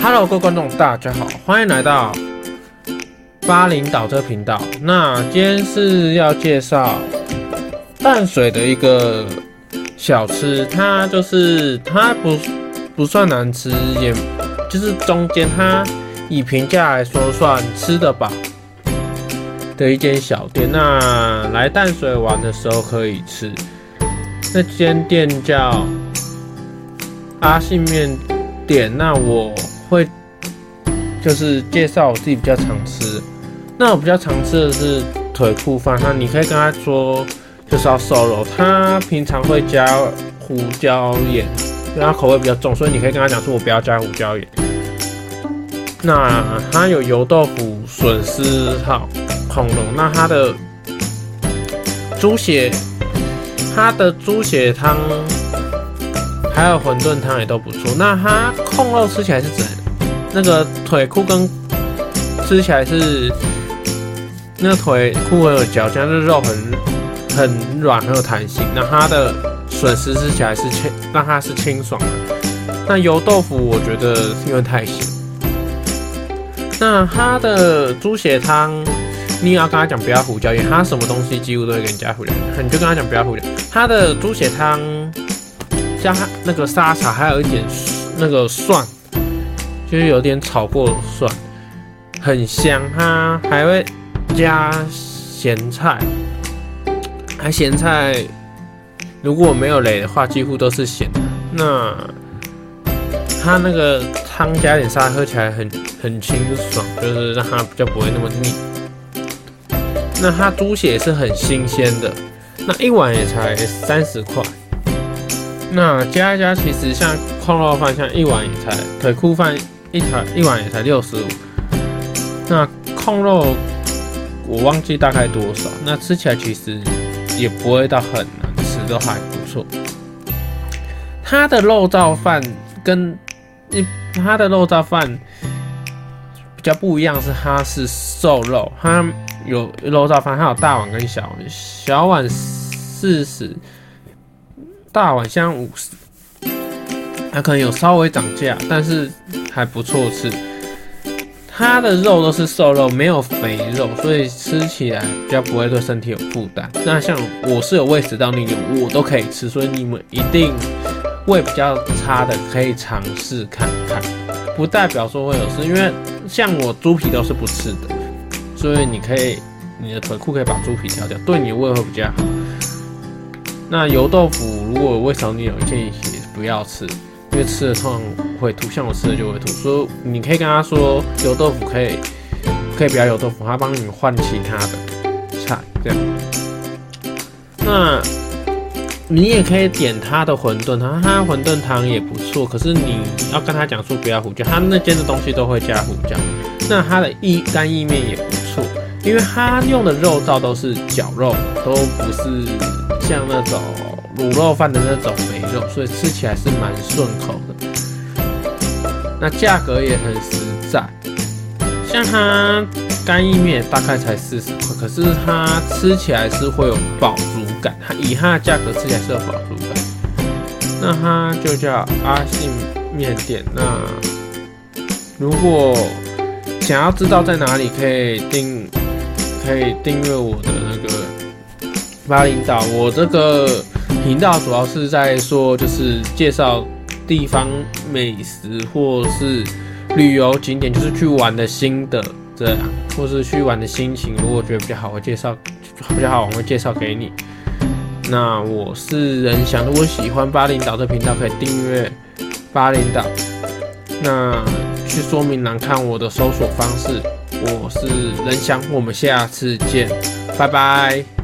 Hello，各位观众，大家好，欢迎来到巴林岛这频道。那今天是要介绍淡水的一个小吃，它就是它不不算难吃，也就是中间它以评价来说算吃得饱的一间小店。那来淡水玩的时候可以吃。那间店叫阿信面店。那我。会就是介绍我自己比较常吃，那我比较常吃的是腿裤饭，那你可以跟他说就是要瘦肉，他平常会加胡椒盐，因为他口味比较重，所以你可以跟他讲说我不要加胡椒盐。那他有油豆腐、笋丝、好恐龙，那他的猪血，他的猪血汤。还有馄饨汤也都不错。那它控肉吃起来是怎？那个腿裤跟吃起来是那个腿裤很有嚼劲，那肉很很软很有弹性。那它的笋丝吃起来是清，让它是清爽的。那油豆腐我觉得是因为太咸。那它的猪血汤，你也要跟他讲不要胡椒盐，他什么东西几乎都会给你加胡椒盐，你就跟他讲不要胡椒。它的猪血汤。加那个沙茶，还有一点那个蒜，就是有点炒过蒜，很香。它还会加咸菜，还咸菜如果没有雷的话，几乎都是咸的。那它那个汤加点沙，喝起来很很清爽，就是让它比较不会那么腻。那它猪血是很新鲜的，那一碗也才三十块。那加一加，其实像控肉饭，像一碗也才腿裤饭一台一碗也才六十五。那控肉我忘记大概多少，那吃起来其实也不会到很难吃，都还不错。它的肉燥饭跟一它的肉燥饭比较不一样，是它是瘦肉，它有肉燥饭，它有大碗跟小碗，小碗四十。大碗香五十，它可能有稍微涨价，但是还不错吃。它的肉都是瘦肉，没有肥肉，所以吃起来比较不会对身体有负担。那像我是有胃食道逆流，我都可以吃，所以你们一定胃比较差的可以尝试看看，不代表说会有事，因为像我猪皮都是不吃的，所以你可以你的腿裤可以把猪皮挑掉，对你胃会比较好。那油豆腐如果胃肠逆流，建议不要吃，因为吃了通常会吐，像我吃了就会吐。所以你可以跟他说，油豆腐可以，可以不要油豆腐，他帮你换其他的菜这样。那你也可以点他的馄饨汤，他馄饨汤也不错，可是你要跟他讲说不要胡椒，他那间的东西都会加胡椒。那他的意干意面也不错，因为他用的肉燥都是绞肉，都不是。像那种卤肉饭的那种肥肉，所以吃起来是蛮顺口的。那价格也很实在，像它干意面大概才四十块，可是它吃起来是会有饱足感。它以它的价格吃起来是有饱足感。那它就叫阿信面店。那如果想要知道在哪里可以订，可以订阅我的那个。巴林岛，我这个频道主要是在说，就是介绍地方美食或是旅游景点，就是去玩的心得这样，或是去玩的心情。如果觉得比较好，我介绍比较好，我会介绍给你。那我是任翔，如果喜欢巴林岛这频道，可以订阅巴林岛。那去说明栏看我的搜索方式。我是任翔，我们下次见，拜拜。